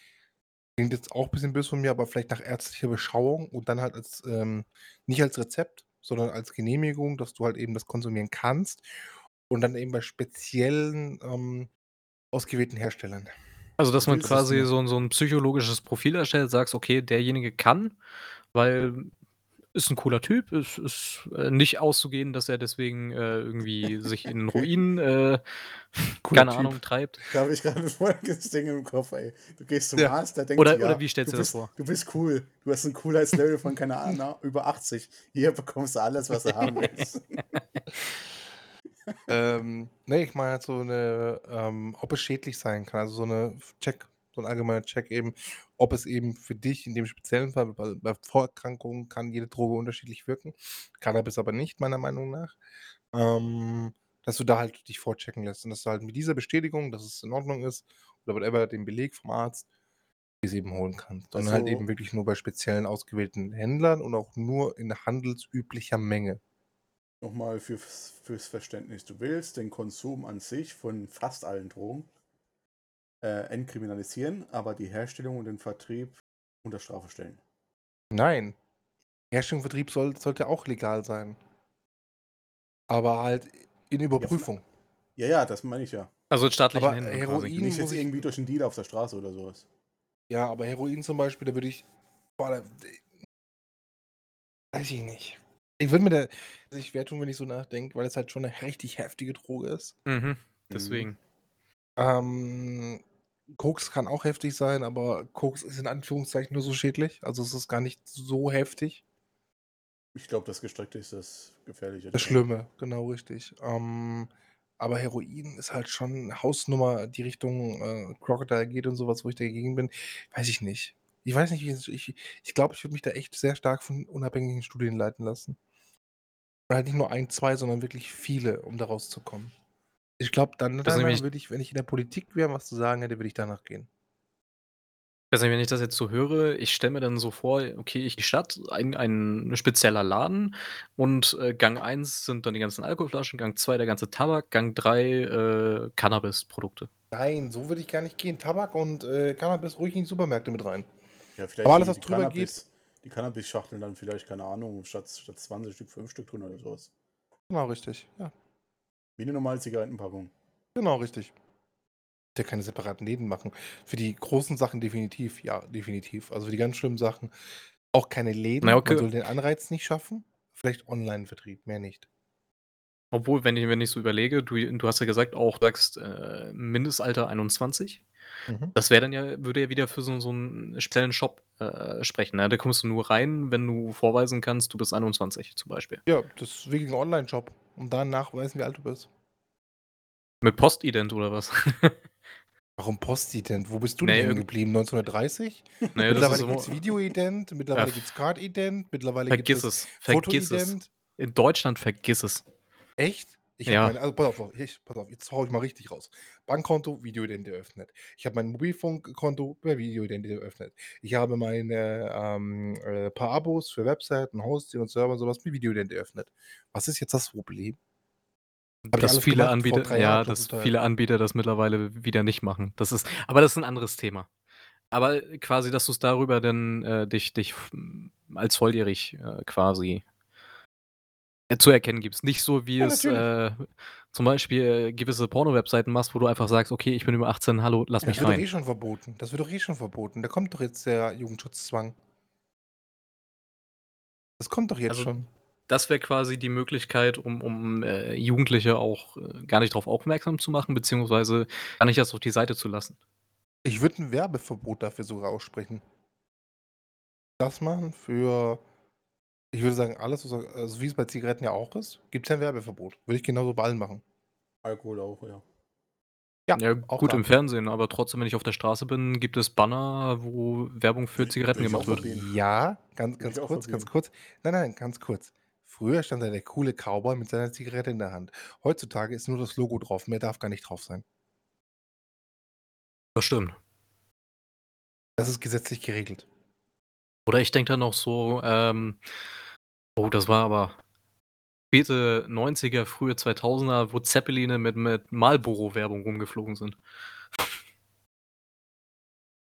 klingt jetzt auch bisschen böse von mir, aber vielleicht nach ärztlicher Beschauung und dann halt als ähm, nicht als Rezept, sondern als Genehmigung, dass du halt eben das konsumieren kannst und dann eben bei speziellen, ähm, ausgewählten Herstellern. Also, dass man quasi nur so so 'n psychologisches Profil erstellt, sagst: „Okay, derjenige kann, weil ist 'n cooler Typ, ist ist, äh, nicht auszugehen, dass er deswegen, äh, irgendwie sich in Ruin, äh, keine Typ. Ahnung, treibt.“ Da habe ich grade folgendes Ding im Kopf, ey. Du gehst zum Ja. Arzt, der denkt Oder sich: „Ja, oder wie stellst du du dir das bist vor? du bist cool. Du hast 'n Coolheitslevel von, keine Ahnung, über 80. Hier bekommst du alles, was du haben willst.“ Ähm, ne, ich meine halt so 'ne ähm, ob es schädlich sein kann, also so 'ne Check so 'n allgemeiner Check eben, ob es eben für dich in dem speziellen Fall bei bei Vorerkrankungen kann jede Droge unterschiedlich wirken, Cannabis aber nicht, meiner Meinung nach. Ähm, dass du da halt dich vorchecken lässt und dass du halt mit dieser Bestätigung, dass es in Ordnung ist oder whatever, den Beleg vom Arzt, dir's eben holen kannst. Und halt eben Also wirklich nur bei speziellen ausgewählten Händlern und auch nur in handelsüblicher Menge. noch mal fürs fürs Verständnis. Du willst den Konsum an sich von fast allen Drogen äh, entkriminalisieren, aber die Herstellung und den Vertrieb unter Strafe stellen. Nein. Herstellung und Vertrieb soll sollte auch legal sein. Aber halt in Überprüfung. ja, ja, das meine ich ja. Also in staatlichen Aber Händen quasi. Heroin Nicht muss jetzt ich irgendwie durch 'n Dealer auf der Straße oder so was. Ja, aber Heroin zum Beispiel, da würde ich boah, da weiß ich nicht. Ich würde mir da sich schwer tun, wenn ich so nachdenke, weil es halt schon 'ne richtig heftige Droge ist. Mhm, Mhm. deswegen. Ähm, Koks kann auch heftig sein, aber Koks ist in Anführungszeichen nur so schädlich. Also es ist gar nicht so heftig. Ich glaube, das Gestreckte ist das Gefährliche. Das daran. Schlimme, genau richtig. Ähm, aber Heroin ist halt schon 'ne Hausnummer, die Richtung, äh, Crocodile geht und so was, wo ich dagegen bin. Weiß ich nicht. Ich weiß nicht, wie es ich ich glaube, ich würde mich da echt sehr stark von unabhängigen Studien leiten lassen. Und halt nicht nur 1, 2, sondern wirklich viele, um da rauszukommen. Ich glaube, dann Das ist danach nämlich würde ich, wenn ich in der Politik wäre was zu sagen hätte, würde ich danach gehen. Ich weiß nicht, wenn ich das jetzt so höre, ich stelle mir dann so vor, okay, ich die Stadt, ein ein spezieller Laden und, äh, Gang 1 sind dann die ganzen Alkoholflaschen, Gang 2 der ganze Tabak, Gang 3, äh, Cannabisprodukte. Nein, so würde ich gar nicht gehen. Tabak und, äh, Cannabis ruhig in die Supermärkte mit rein. Ja, vielleicht Aber alles, die, was die drüber geht Cannabis, die Cannabis-Schachteln dann vielleicht, keine Ahnung, statt, statt 20 Stück 5 Stück drin oder sowas. Genau richtig, ja. Wie eine normale Zigarettenpackung. Genau richtig. Ja keine separaten Läden machen. Für die großen Sachen definitiv, ja, definitiv. Also, für die ganz schlimmen Sachen auch keine Läden. Na ja, Man okay. soll den Anreiz nicht schaffen. Vielleicht Onlinevertrieb, mehr nicht. Obwohl, wenn ich wenn ich so überlege, du du hast ja gesagt auch, du sagst, äh, Mindestalter 21. Mhm. Das wäre dann ja würde ja wieder für so so 'n speziellen Shop, äh, sprechen, ne? Da kommst du nur rein, wenn du vorweisen kannst, du bist 21 zum Beispiel. Ja, das ist wirklich 'n Onlineshop, um da nachweisen, wie alt du bist. Mit Postident oder was? Warum Postident? Wo bist du Ne, denn geblieben? 1930? Na ja, das ist Mittlerweile so gibt's Videoident, Ja, mittlerweile f gibt's Cardident, mittlerweile gibt vergiss es es, vergiss es. In Deutschland vergiss es. Echt? Ich habe Ja. mein also, pass auf, ich pass auf, jetzt haue ich mal richtig raus. Bankkonto, Videoident eröffnet. Ich habe mein Mobilfunkkonto per Videoident eröffnet. Ich habe meine, ähm, äh, paar Abos für Webseiten, Hosting und Server und so was mit Videoident eröffnet. Was ist jetzt das Problem? Ich Dass viele Anbieter 3 Jahren ja, dass viele Anbieter das mittlerweile wieder nicht machen. Das ist aber das ist 'n anderes Thema. Aber quasi, dass du's darüber dann, äh, dich dich f als volljährig, äh, quasi äh, zu erkennen gibst. Nicht so, wie Ja, es, äh, zum Beispiel gewisse Pornowebseiten machst, wo du einfach sagst: „Okay, ich bin über 18, hallo, lass Ja, das mich wird doch rein.“ eh schon verboten. Das wird doch eh schon verboten. Da kommt doch jetzt der Jugendschutzzwang. Das kommt doch jetzt Also, schon. das wäre quasi die Möglichkeit, um um, äh, Jugendliche auch, äh, gar nicht drauf aufmerksam zu machen, beziehungsweise gar nicht erst auf die Seite zu lassen. Ich würde 'n Werbeverbot dafür sogar aussprechen. Das machen für ich würde sagen, alles, was also, wie es bei Zigaretten ja auch ist, gibt's ja 'n Werbeverbot. Würde ich genauso bei allen machen. Alkohol auch, ja. Ja, Ja, auch gut da. im Fernsehen, aber trotzdem, wenn ich auf der Straße bin, gibt es Banner, wo Werbung für Zigaretten ich gemacht wird. Ja, ganz ganz kurz, ganz kurz. Nein, nein, ganz kurz. Früher stand da der coole Cowboy mit seiner Zigarette in der Hand. Heutzutage ist nur das Logo drauf. Mehr darf gar nicht drauf sein. Das stimmt. Das ist gesetzlich geregelt. Oder ich denke da noch so, ähm oh, das war aber späte 90er, frühe 2000er, wo Zeppeline mit mit Marlboro-Werbung rumgeflogen sind.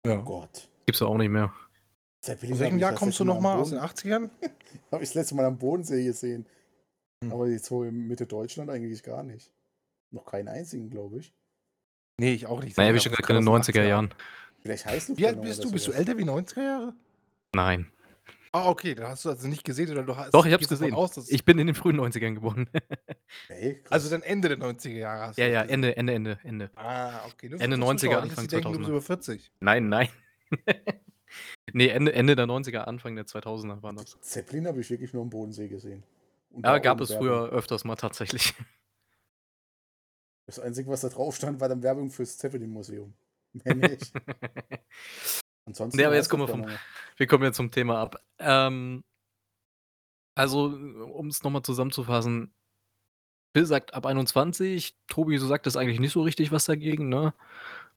Oh Ja. Gott. Gibt's ja auch nicht mehr. Aus Zeppelin habe welchem ich Jahr kommst du letzte Mal noch am mal? Aus den Boden 80ern? habe ich das letzte Mal am Bodensee gesehen. Hm. Aber jetzt so in Mitte Deutschland eigentlich gar nicht. Noch keinen einzigen, glaube ich. Ne, ich auch nicht. Na ja, Sage wir ja, schon aus gar keine den 90er 80er. Jahren. Vielleicht Wie Heißluftballon alt bist du? Bist du älter wie 90er Jahre? Nein. Ah, okay, dann hast du also nicht gesehen oder du hast Doch, ich habe es gehst davon gesehen. aus, dass Ich bin in den frühen 90ern geboren. Ey, also krass. dann Ende der 90er Jahre hast du Ja, das ja, gesehen. Ende Ende Ende Ende. Ah, okay. Nur für Ende unsere 90er, Zuschauer, nicht, dass Anfang sie denken, du bist 2000er. über 40. Nein, nein. Ne, Ende Ende der 90er, Anfang der 2000er waren das. Zeppelin habe ich wirklich nur am Bodensee gesehen. Und Ja, da gab ohne es Werbung. früher öfters mal tatsächlich. Das Einzige, was da drauf stand, war dann Werbung fürs Zeppelin-Museum. Mehr nicht. Ansonsten Ne, aber jetzt kommen wir vom Heißluftballone. Wir kommen jetzt zum Thema ab. Ähm also, um's noch mal zusammenzufassen Phil sagt ab 21, Tobi, du sagtest eigentlich nicht so richtig was dagegen, ne?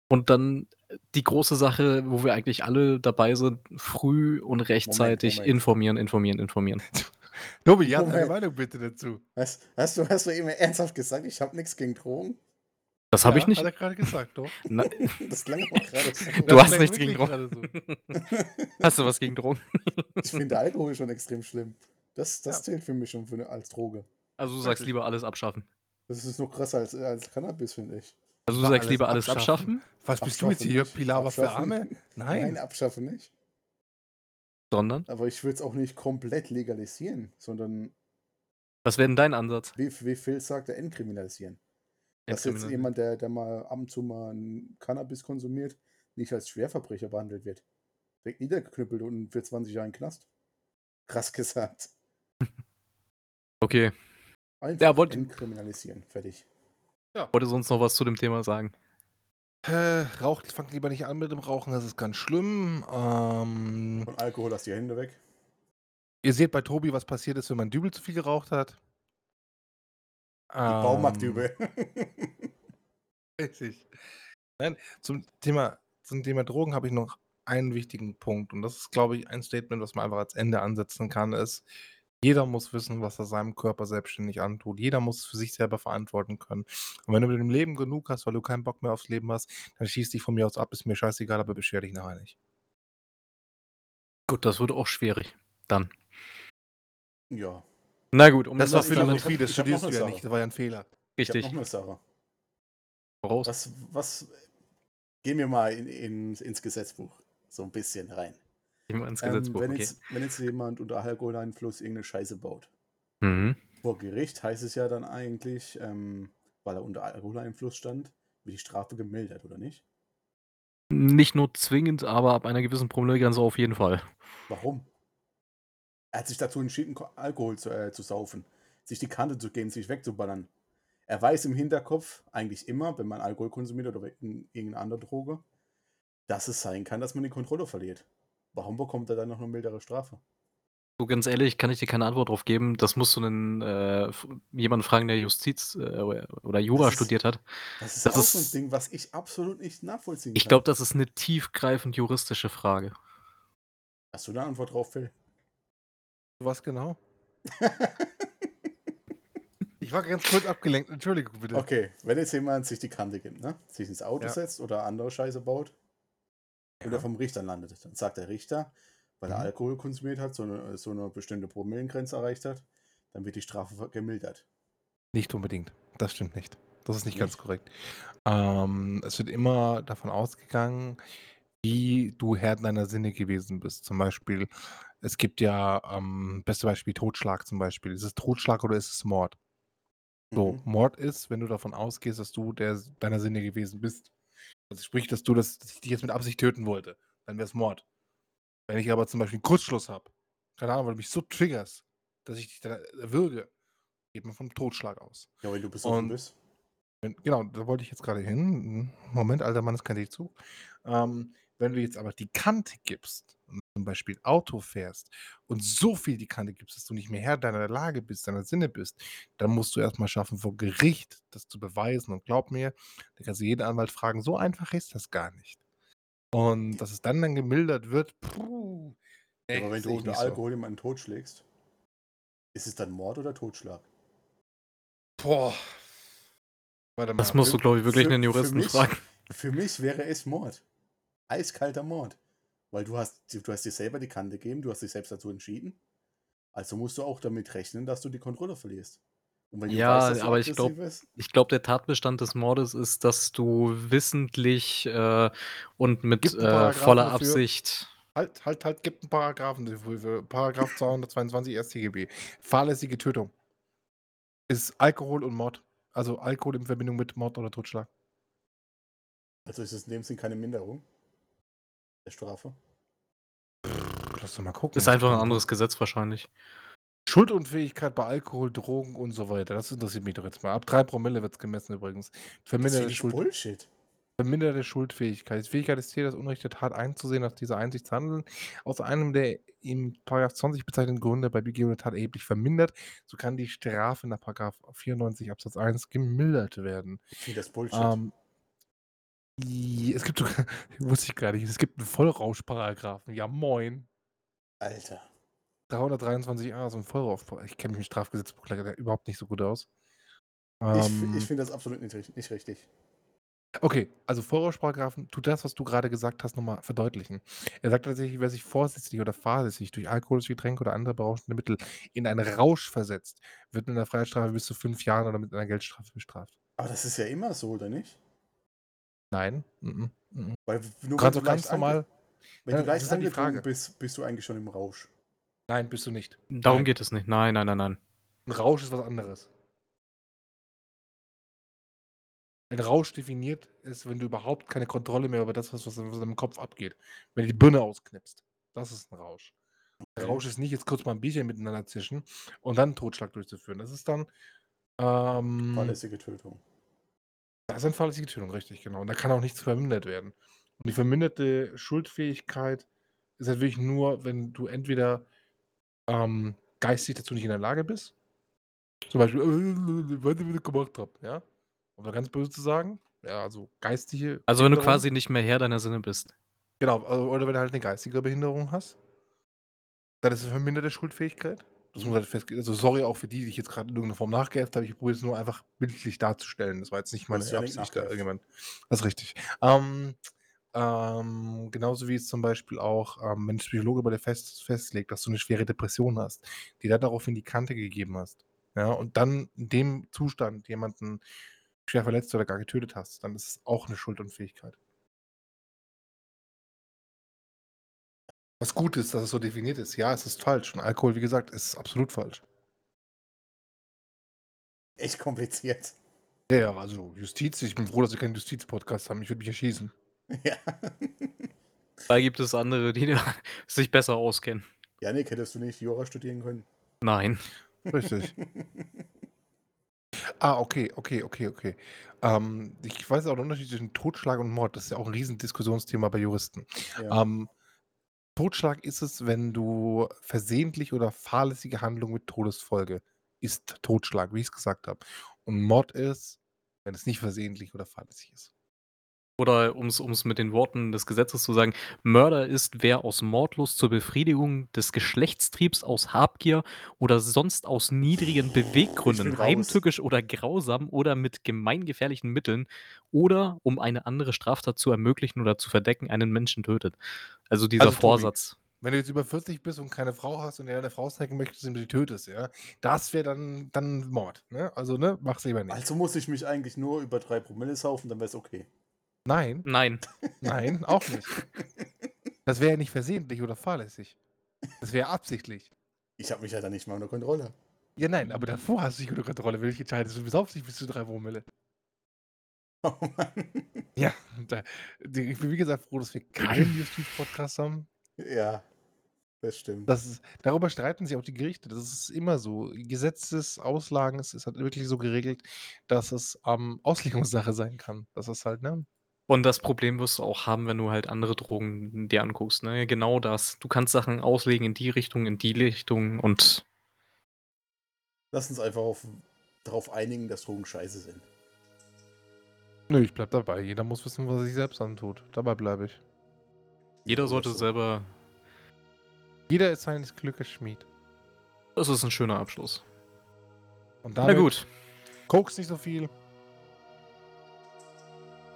Und dann die große Sache, wo wir eigentlich alle dabei sind, früh und Moment, rechtzeitig Moment. informieren, informieren, informieren. Tobi, ja, deine Moment. Meinung bitte dazu. Hast, hast, du, hast du eben ernsthaft gesagt, ich habe nichts gegen Drogen? Das habe ich Ja, nicht. Hat er gerade gesagt, doch. Na, Das klang aber gerade so. Du Das hast nichts gegen Drogen. so. Hast du was gegen Drogen? Ich finde Alkohol schon extrem schlimm. Das, das Ja. zählt für mich schon für eine, als Droge. Also, du sagst lieber alles abschaffen. Das ist noch krasser als, als Cannabis, finde ich. Also, du sagst lieber alles abschaffen, Was bist du jetzt Abschaffen hier? nicht. Pilawa für Abschaffen. Arme? Nein, Nein. abschaffen nicht. sondern Aber ich würde es auch nicht komplett legalisieren, sondern, was wäre denn dein Ansatz? wie, wie Phil sagte, entkriminalisieren. Dass jetzt jemand, der, der mal ab und zu mal ein Cannabis konsumiert, nicht als Schwerverbrecher behandelt wird. Direkt niedergeknüppelt und für 20 Jahre in den Knast. Krass gesagt. Okay. Einfach Ja, wollt- entkriminalisieren. Fertig. Wollte sonst noch was zu dem Thema sagen? Äh, raucht, fangt lieber nicht an mit dem Rauchen, das ist ganz schlimm. Ähm, Von Alkohol hast die Hände weg. ihr seht bei Tobi, was passiert ist, wenn man Dübel zu viel geraucht hat. Die Baumarktübe. Richtig. Nein, zum Thema, zum Thema Drogen habe ich noch einen wichtigen Punkt. Und das ist, glaube ich, ein Statement, was man einfach als Ende ansetzen kann, ist, jeder muss wissen, was er seinem Körper selbstständig antut. Jeder muss es für sich selber verantworten können. Und wenn du mit dem Leben genug hast, weil du keinen Bock mehr aufs Leben hast, dann schieß dich von mir aus ab, ist mir scheißegal, aber beschwer dich nachher nicht. Gut, das wird auch schwierig. Dann. ja. Na gut, um Das war das- Philosophie, ich das ich hab studierst du ja nicht, das war ja ein Fehler. Ich richtig. noch eine Sache. Voraus. Was, was, gehen wir mal in, in, ins Gesetzbuch so ein bisschen rein. Gehen wir ins Ähm, Gesetzbuch. wenn, okay. jetzt, wenn jetzt jemand unter Alkoholeinfluss irgendeine Scheiße baut, Mhm. vor Gericht heißt es ja dann eigentlich, ähm, weil er unter Alkoholeinfluss stand, wird die Strafe gemildert, oder nicht? Nicht nur zwingend, aber ab einer gewissen Promillegrenze auf jeden Fall. Warum? Er hat sich dazu entschieden, Ko- Alkohol zu, äh, zu saufen, sich die Kante zu geben, sich wegzuballern. Er weiß im Hinterkopf eigentlich immer, wenn man Alkohol konsumiert oder in- irgendeine andere Droge, dass es sein kann, dass man die Kontrolle verliert. Warum bekommt er dann noch eine mildere Strafe? So ganz ehrlich, kann ich dir keine Antwort drauf geben. Das musst du einen, äh, jemanden fragen, der Justiz äh, oder Jura ist- studiert hat. Das ist Das auch so ein ist- Ding, was ich absolut nicht nachvollziehen Ich kann. glaube, das ist eine tiefgreifend juristische Frage. Hast du eine Antwort drauf, Phil? Was genau? Ich war ganz kurz abgelenkt, Entschuldigung bitte. Okay, wenn jetzt jemand sich die Kante gibt, ne? sich ins Auto Ja. setzt oder andere Scheiße baut und Ja. er vom Richter landet, dann sagt der Richter, weil er Mhm. Alkohol konsumiert hat, so eine, so eine bestimmte Promillengrenze erreicht hat, dann wird die Strafe gemildert. Nicht unbedingt. Das stimmt nicht. Das ist nicht ganz Nicht? korrekt. Ähm, es wird immer davon ausgegangen, wie du Herr deiner Sinne gewesen bist. Zum Beispiel, es gibt ja, ähm, beste Beispiel Totschlag zum Beispiel. Ist es Totschlag oder ist es Mord? So, Mhm. Mord ist, wenn du davon ausgehst, dass du der deiner Sinne gewesen bist. Also sprich, dass du das, dass ich dich jetzt mit Absicht töten wollte, dann wäre es Mord. Wenn ich aber zum Beispiel einen Kurzschluss habe, keine Ahnung, weil du mich so triggerst, dass ich dich dann erwürge, geht man vom Totschlag aus. Ja, wenn du besoffen Und- bist. Wenn, genau, da wollte ich jetzt gerade hin. Moment, alter Mann, das kann ich zu. Ähm, wenn du jetzt aber die Kante gibst, zum Beispiel Auto fährst und so viel die Kante gibst, dass du nicht mehr Herr deiner Lage bist, deiner Sinne bist, dann musst du erstmal schaffen, vor Gericht das zu beweisen. Und glaub mir, da kannst du jeden Anwalt fragen, so einfach ist das gar nicht. Und dass es dann dann gemildert wird, puh. nee, aber wenn du unter nicht so. Alkohol jemanden totschlägst, ist es dann Mord oder Totschlag? Boah. Warte mal. Das musst du, für- glaube ich, wirklich für- einen für Juristen mich- fragen. Für mich wäre es Mord. Eiskalter Mord. Weil du hast, du hast dir selber die Kante gegeben, du hast dich selbst dazu entschieden. Also musst du auch damit rechnen, dass du die Kontrolle verlierst. Und wenn du Ja, du aber ich glaub- aggressiv bist- Ich glaube, der Tatbestand des Mordes ist, dass du wissentlich äh, und mit äh, voller dafür. Absicht. Halt, halt, halt, gibt einen Paragraphen dafür. Paragraph 222 StGB. Fahrlässige Tötung. Ist Alkohol und Mord. Also Alkohol in Verbindung mit Mord oder Totschlag. Also ist es in dem Sinn keine Minderung der Strafe. Lass doch mal gucken. Ist einfach ein anderes Gesetz wahrscheinlich. Schuldunfähigkeit bei Alkohol, Drogen und so weiter. Das interessiert mich doch jetzt mal. Ab 3 Promille wird es gemessen übrigens. Das Verminderte, Schuld, Bullshit. verminderte Schuldfähigkeit. Die Fähigkeit des Täters, Unrecht der Tat einzusehen, nach dieser Einsicht zu handeln, aus einem der im § 20 bezeichneten Gründe bei Begehung der Tat erheblich vermindert, so kann die Strafe nach § 94 Absatz 1 gemildert werden. Ich finde das Bullshit. Ähm, i- es gibt sogar, wusste ich gar nicht, es gibt einen Vollrauschparagraphen. Ja, moin. Alter. 323a, so ein Vollrausch. Ich kenne mich im Strafgesetzbuch leider überhaupt nicht so gut aus. Ich, Ähm, ich finde das absolut nicht, nicht richtig. okay, also Vollrauschparagraphen tut das, was du gerade gesagt hast, nochmal verdeutlichen. Er sagt tatsächlich, wer sich vorsätzlich oder fahrlässig durch alkoholische Getränke oder andere berauschende Mittel in einen Rausch versetzt, wird mit einer Freiheitsstrafe bis zu fünf Jahren oder mit einer Geldstrafe bestraft. Aber das ist ja immer so, oder nicht? Nein. Mhm. Mhm. Weil nur Du wenn kannst du ganz normal. Wenn Ja, du das leicht ist halt die angetrunken Frage. bist, bist du eigentlich schon im Rausch. Nein, bist du nicht. Darum Nein. geht es nicht. Nein, nein, nein, nein. Ein Rausch ist was anderes. Ein Rausch definiert ist, wenn du überhaupt keine Kontrolle mehr über das hast, was in deinem Kopf abgeht. Wenn du die Birne ausknipst. Das ist 'n Rausch. Der Okay. Rausch ist nicht jetzt kurz mal 'n Bierchen miteinander zischen und dann 'n Totschlag durchzuführen. Das ist dann, ähm Fahrlässige Tötung. Das ist eine fahrlässige Tötung, richtig, genau. Und da kann auch nichts vermindert werden. Und die verminderte Schuldfähigkeit ist halt wirklich nur, wenn du entweder, ähm, geistig dazu nicht in der Lage bist. Zum Beispiel: „Äh, du, was ich gemacht habe“, ja? Um mal ganz böse zu sagen. Ja, also geistige Also, wenn du quasi nicht mehr Herr deiner Sinne bist. Genau, also oder wenn du halt 'ne geistige Behinderung hast. Dann ist es verminderte Schuldfähigkeit. Das muss halt also, sorry auch für die, die ich jetzt grad in irgend 'ner Form nachgeäfft habe. Ich probiere es nur einfach bildlich darzustellen. Das war jetzt nicht meine ja nicht Absicht da irgendjemand das ist richtig. Ähm, ähm, genauso wie es zum Beispiel auch, ähm, wenn 'n Psychologe bei dir fest festlegt, dass du 'ne schwere Depression hast, dir da daraufhin die Kante gegeben hast, ja, und dann in dem Zustand jemanden schwer verletzt oder gar getötet hast, dann ist es auch 'ne Schuldunfähigkeit. Was gut ist, dass es so definiert ist. Ja, es ist falsch und Alkohol, wie gesagt, ist absolut falsch. Echt kompliziert. Ja, ja, also Justiz ich bin froh, dass wir keinen Justiz-Podcast haben. Ich würde mich erschießen. Ja. Da gibt es andere, die sich besser auskennen. Jannik, hättest du nicht Jura studieren können? Nein. Richtig. Ah, okay, okay, okay, okay. Ähm, ich weiß auch den Unterschied zwischen Totschlag und Mord. Das ist ja auch 'n Riesendiskussionsthema bei Juristen. Ja. Ähm, Totschlag ist es, wenn du versehentlich oder fahrlässige Handlung mit Todesfolge ist Totschlag, wie ich's gesagt habe. Und Mord ist, wenn es nicht versehentlich oder fahrlässig ist. Oder um's um's mit den Worten des Gesetzes zu sagen: „Mörder ist, wer aus Mordlust zur Befriedigung des Geschlechtstriebs, aus Habgier oder sonst aus niedrigen Ich bin Beweggründen raus. heimtückisch oder grausam oder mit gemeingefährlichen Mitteln oder um eine andere Straftat zu ermöglichen oder zu verdecken, einen Menschen tötet.“ Also, dieser Also, Tobi, Vorsatz. wenn du jetzt über 40 bist und keine Frau hast und dir deine Frau snacken möchtest und du die tötest, ja, das wäre dann dann Mord, ne? Also, ne, mach's lieber nicht. Also muss ich mich eigentlich nur über 3 Promille saufen, dann wär's okay. Nein. Nein. Nein, auch nicht. Das wäre ja nicht versehentlich oder fahrlässig. Das wäre absichtlich. Ich habe mich ja dann nicht mal unter Kontrolle. Ja, nein, aber davor hast du dich unter Kontrolle. Wenn du dich entscheidest, du besaufst dich bis zu 3 Promille. Oh Mann. Ja, da ich bin wie gesagt froh, dass wir keinen Justiz-Podcast haben. Ja, das stimmt. Das ist darüber streiten sich auch die Gerichte. Das ist immer so. Gesetzesauslagen, es ist halt wirklich so geregelt, dass es, ähm, Auslegungssache sein kann. Das ist halt, ne? Und das Problem wirst du auch haben, wenn du halt andere Drogen dir anguckst, ne? Genau das. Du kannst Sachen auslegen in die Richtung, in die Richtung und Lass uns einfach auf darauf einigen, dass Drogen scheiße sind. Nö, ich bleibe dabei. Jeder muss wissen, was er sich selbst antut. Dabei bleibe ich. jeder sollte so. selber Jeder ist seines Glückes Schmied. das ist 'n schöner Abschluss. Und Na damit gut. Koks nicht so viel.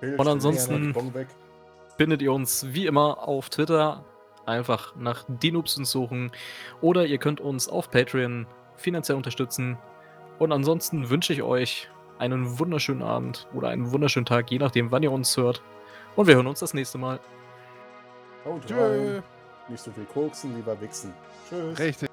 Und ansonsten-. Findet ihr uns wie immer auf Twitter. Einfach nach die Noobsens suchen. Oder ihr könnt uns auf Patreon finanziell unterstützen. Und ansonsten wünsche ich euch einen wunderschönen Abend oder einen wunderschönen Tag, je nachdem, wann ihr uns hört. Und wir hören uns das nächste Mal. Haut rein. Nicht so viel koksen, lieber wichsen. Tschüss. Richtig.